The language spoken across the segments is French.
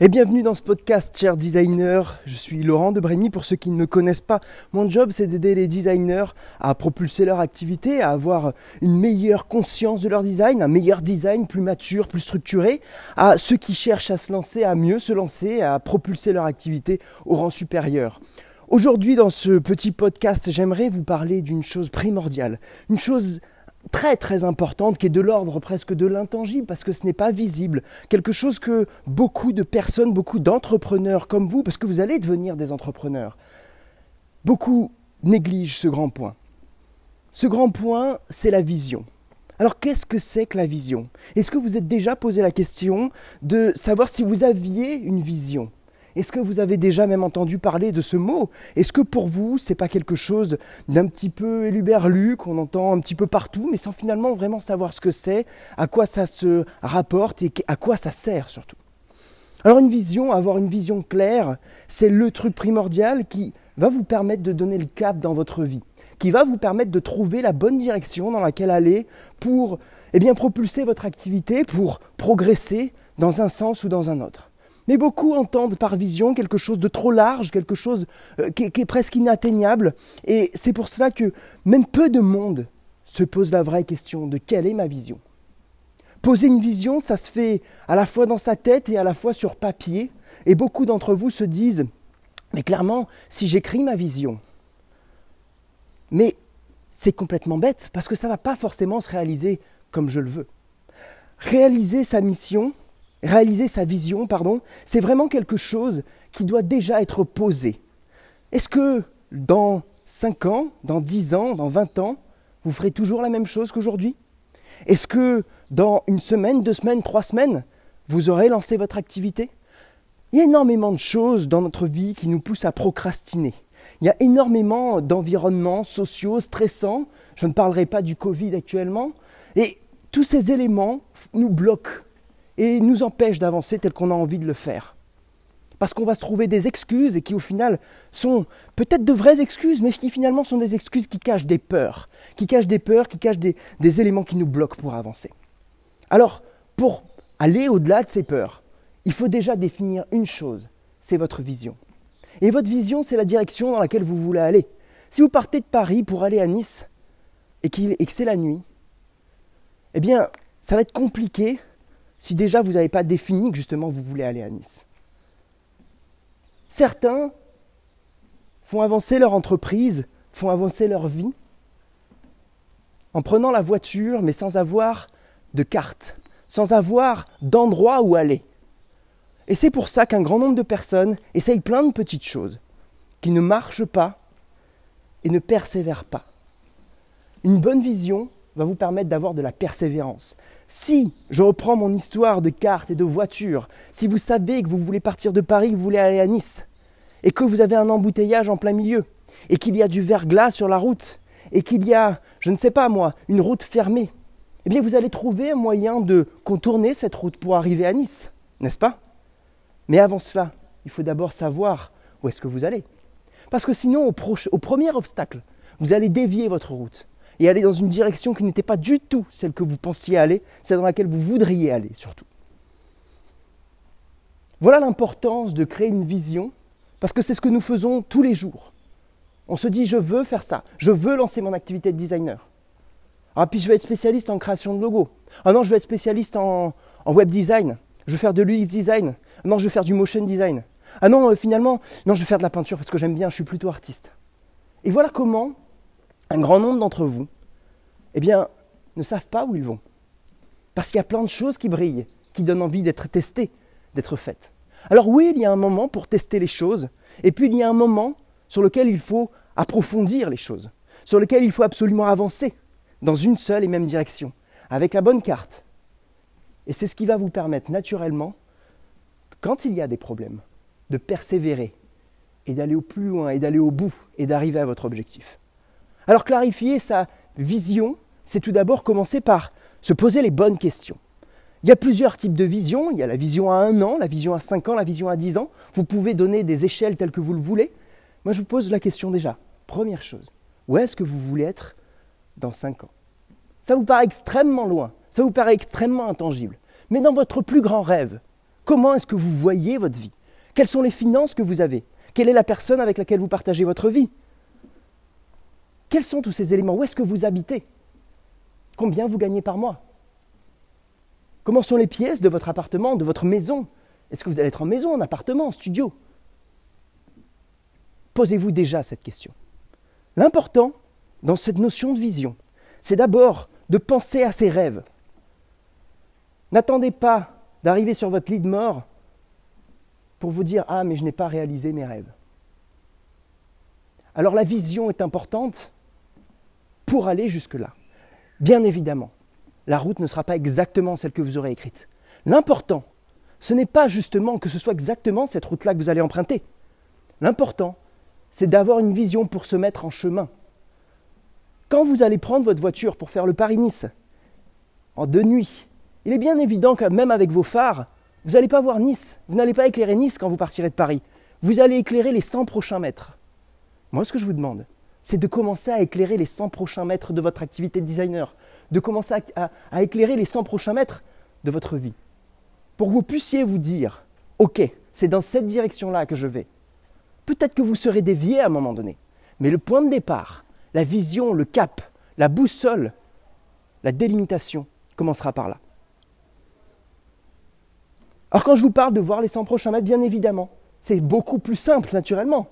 Et bienvenue dans ce podcast, chers designers. Je suis Laurent de Brémy. Pour ceux qui ne me connaissent pas, mon job c'est d'aider les designers à propulser leur activité, à avoir une meilleure conscience de leur design, un meilleur design plus mature, plus structuré, à ceux qui cherchent à se lancer, à mieux se lancer, à propulser leur activité au rang supérieur. Aujourd'hui, dans ce petit podcast, j'aimerais vous parler d'une chose primordiale, une chose très très importante qui est de l'ordre presque de l'intangible parce que ce n'est pas visible. Quelque chose que beaucoup de personnes, beaucoup d'entrepreneurs comme vous, parce que vous allez devenir des entrepreneurs, beaucoup négligent ce grand point. Ce grand point, c'est la vision. Alors qu'est-ce que c'est que la vision? Est-ce que vous êtes déjà posé la question de savoir si vous aviez une vision? Est-ce que vous avez déjà même entendu parler de ce mot? Est-ce que pour vous, c'est pas quelque chose d'un petit peu éluberlu qu'on entend un petit peu partout, mais sans finalement vraiment savoir ce que c'est, à quoi ça se rapporte et à quoi ça sert surtout? Alors une vision, avoir une vision claire, c'est le truc primordial qui va vous permettre de donner le cap dans votre vie, qui va vous permettre de trouver la bonne direction dans laquelle aller pour eh propulser votre activité, pour progresser dans un sens ou dans un autre. Mais beaucoup entendent par vision quelque chose de trop large, quelque chose euh, qui, est presque inatteignable. Et c'est pour cela que même peu de monde se pose la vraie question de quelle est ma vision. Poser une vision, ça se fait à la fois dans sa tête et à la fois sur papier. Et beaucoup d'entre vous se disent, mais clairement, si j'écris ma vision, mais c'est complètement bête, parce que ça ne va pas forcément se réaliser comme je le veux. Réaliser sa mission, réaliser sa vision, pardon, c'est vraiment quelque chose qui doit déjà être posé. Est-ce que dans 5 ans, dans 10 ans, dans 20 ans, vous ferez toujours la même chose qu'aujourd'hui? Est-ce que dans une semaine, deux semaines, trois semaines, vous aurez lancé votre activité? Il y a énormément de choses dans notre vie qui nous poussent à procrastiner. Il y a énormément d'environnements sociaux stressants. Je ne parlerai pas du Covid actuellement. Et tous ces éléments nous bloquent et nous empêche d'avancer tel qu'on a envie de le faire. Parce qu'on va se trouver des excuses et qui au final sont peut-être de vraies excuses, mais qui finalement sont des excuses qui cachent des peurs, qui cachent des peurs, qui cachent des, éléments qui nous bloquent pour avancer. Alors, pour aller au-delà de ces peurs, il faut déjà définir une chose, c'est votre vision. Et votre vision, c'est la direction dans laquelle vous voulez aller. Si vous partez de Paris pour aller à Nice et, et que c'est la nuit, eh bien, ça va être compliqué si déjà vous n'avez pas défini que justement vous voulez aller à Nice. Certains font avancer leur entreprise, font avancer leur vie en prenant la voiture mais sans avoir de carte, sans avoir d'endroit où aller. Et c'est pour ça qu'un grand nombre de personnes essayent plein de petites choses qui ne marchent pas et ne persévèrent pas. Une bonne vision, va vous permettre d'avoir de la persévérance. Si je reprends mon histoire de cartes et de voitures, si vous savez que vous voulez partir de Paris, que vous voulez aller à Nice, et que vous avez un embouteillage en plein milieu, et qu'il y a du verglas sur la route, et qu'il y a, je ne sais pas moi, une route fermée, eh bien vous allez trouver un moyen de contourner cette route pour arriver à Nice, n'est-ce pas? Mais avant cela, il faut d'abord savoir où est-ce que vous allez. Parce que sinon, au, au premier obstacle, vous allez dévier votre route et aller dans une direction qui n'était pas du tout celle que vous pensiez aller, celle dans laquelle vous voudriez aller surtout. Voilà l'importance de créer une vision, parce que c'est ce que nous faisons tous les jours. On se dit, je veux faire ça, je veux lancer mon activité de designer. Ah, puis je vais être spécialiste en création de logos. Ah non, je vais être spécialiste en, web design. Je vais faire de l'UX design. Ah non, je vais faire du motion design. Ah non, euh, finalement, non, je vais faire de la peinture parce que j'aime bien, je suis plutôt artiste. Et voilà comment un grand nombre d'entre vous, eh bien, ne savent pas où ils vont. Parce qu'il y a plein de choses qui brillent, qui donnent envie d'être testées, d'être faites. Alors oui, il y a un moment pour tester les choses, et puis il y a un moment sur lequel il faut approfondir les choses, sur lequel il faut absolument avancer dans une seule et même direction, avec la bonne carte. Et c'est ce qui va vous permettre naturellement, quand il y a des problèmes, de persévérer et d'aller au plus loin et d'aller au bout et d'arriver à votre objectif. Alors clarifier sa vision, c'est tout d'abord commencer par se poser les bonnes questions. Il y a plusieurs types de visions. Il y a la vision à un an, la vision à cinq ans, la vision à dix ans. Vous pouvez donner des échelles telles que vous le voulez. Moi, je vous pose la question déjà. Première chose, où est-ce que vous voulez être dans cinq ans? Ça vous paraît extrêmement loin, ça vous paraît extrêmement intangible. Mais dans votre plus grand rêve, Comment est-ce que vous voyez votre vie? Quelles sont les finances que vous avez? Quelle est la personne avec laquelle vous partagez votre vie? Quels sont tous ces éléments? Où est-ce que vous habitez? Combien vous gagnez par mois? Comment sont les pièces de votre appartement, de votre maison? Est-ce que vous allez être en maison, en appartement, en studio? Posez-vous déjà cette question. L'important dans cette notion de vision, c'est d'abord de penser à ses rêves. N'attendez pas d'arriver sur votre lit de mort pour vous dire Ah, mais je n'ai pas réalisé mes rêves. Alors la vision est importante pour aller jusque-là. Bien évidemment, la route ne sera pas exactement celle que vous aurez écrite. L'important, ce n'est pas justement que ce soit exactement cette route-là que vous allez emprunter. L'important, c'est d'avoir une vision pour se mettre en chemin. Quand vous allez prendre votre voiture pour faire le Paris-Nice, en deux nuits, il est bien évident que même avec vos phares, vous n'allez pas voir Nice. Vous n'allez pas éclairer Nice quand vous partirez de Paris. Vous allez éclairer les 100 prochains mètres. Moi, ce que je vous demande, c'est de commencer à éclairer les 100 prochains mètres de votre activité de designer, de commencer à, éclairer les 100 prochains mètres de votre vie. Pour que vous puissiez vous dire, OK, c'est dans cette direction-là que je vais. Peut-être que vous serez dévié à un moment donné, mais le point de départ, la vision, le cap, la boussole, la délimitation commencera par là. Alors quand je vous parle de voir les 100 prochains mètres, bien évidemment, c'est beaucoup plus simple naturellement.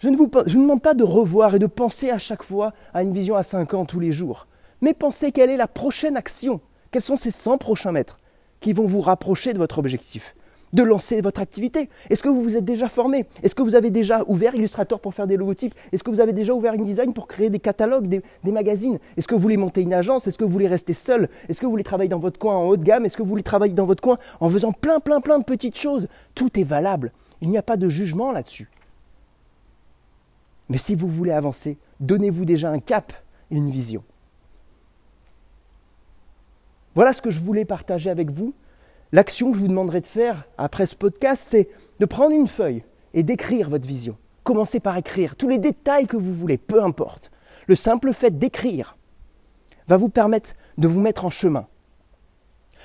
Je ne, vous, demande pas de revoir et de penser à chaque fois à une vision à 5 ans tous les jours, mais pensez quelle est la prochaine action, quels sont ces 100 prochains mètres qui vont vous rapprocher de votre objectif de lancer votre activité. Est-ce que vous vous êtes déjà formé? Est-ce que vous avez déjà ouvert Illustrator pour faire des logotypes? Est-ce que vous avez déjà ouvert InDesign pour créer des catalogues, des, magazines? Est-ce que vous voulez monter une agence? Est-ce que vous voulez rester seul? Est-ce que vous voulez travailler dans votre coin en haut de gamme? Est-ce que vous voulez travailler dans votre coin en faisant plein, plein, plein de petites choses? Tout est valable. Il n'y a pas de jugement là-dessus. Mais si vous voulez avancer, donnez-vous déjà un cap et une vision. Voilà ce que je voulais partager avec vous. L'action que je vous demanderai de faire après ce podcast, c'est de prendre une feuille et d'écrire votre vision. Commencez par écrire tous les détails que vous voulez, peu importe. Le simple fait d'écrire va vous permettre de vous mettre en chemin.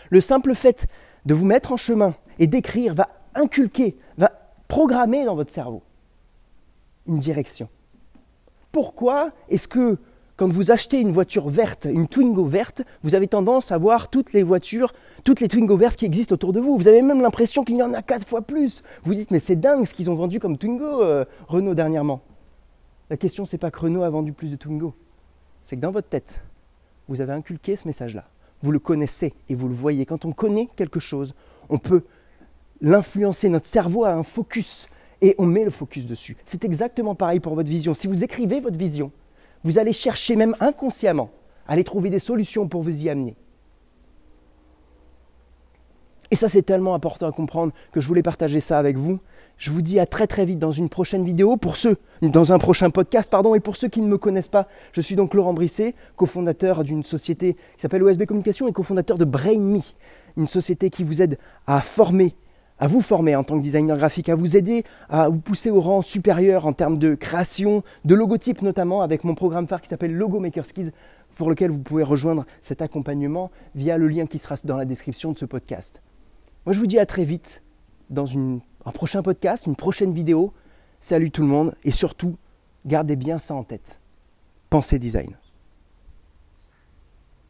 Le simple fait de vous mettre en chemin et d'écrire va inculquer, va programmer dans votre cerveau une direction. Pourquoi est-ce que quand vous achetez une voiture verte, une Twingo verte, vous avez tendance à voir toutes les voitures, toutes les Twingo vertes qui existent autour de vous? Vous avez même l'impression qu'il y en a quatre fois plus. Vous dites, mais c'est dingue ce qu'ils ont vendu comme Twingo, euh, Renault, dernièrement. La question, c'est pas que Renault a vendu plus de Twingo. C'est que dans votre tête, vous avez inculqué ce message-là. Vous le connaissez et vous le voyez. Quand on connaît quelque chose, on peut l'influencer. Notre cerveau a un focus et on met le focus dessus. C'est exactement pareil pour votre vision. Si vous écrivez votre vision, vous allez chercher même inconsciemment aller trouver des solutions pour vous y amener. Et ça, c'est tellement important à comprendre que je voulais partager ça avec vous. Je vous dis à très très vite dans une prochaine vidéo. Pour ceux, dans un prochain podcast, pardon, et pour ceux qui ne me connaissent pas, je suis donc Laurent Brisset, cofondateur d'une société qui s'appelle OSB Communication et cofondateur de BrainMe, une société qui vous aide à former à vous former en tant que designer graphique, à vous aider à vous pousser au rang supérieur en termes de création, de logotypes notamment, avec mon programme phare qui s'appelle Logo Maker Skills, pour lequel vous pouvez rejoindre cet accompagnement via le lien qui sera dans la description de ce podcast. Moi, je vous dis à très vite dans un prochain podcast, une prochaine vidéo. Salut tout le monde et surtout, gardez bien ça en tête. Pensez design.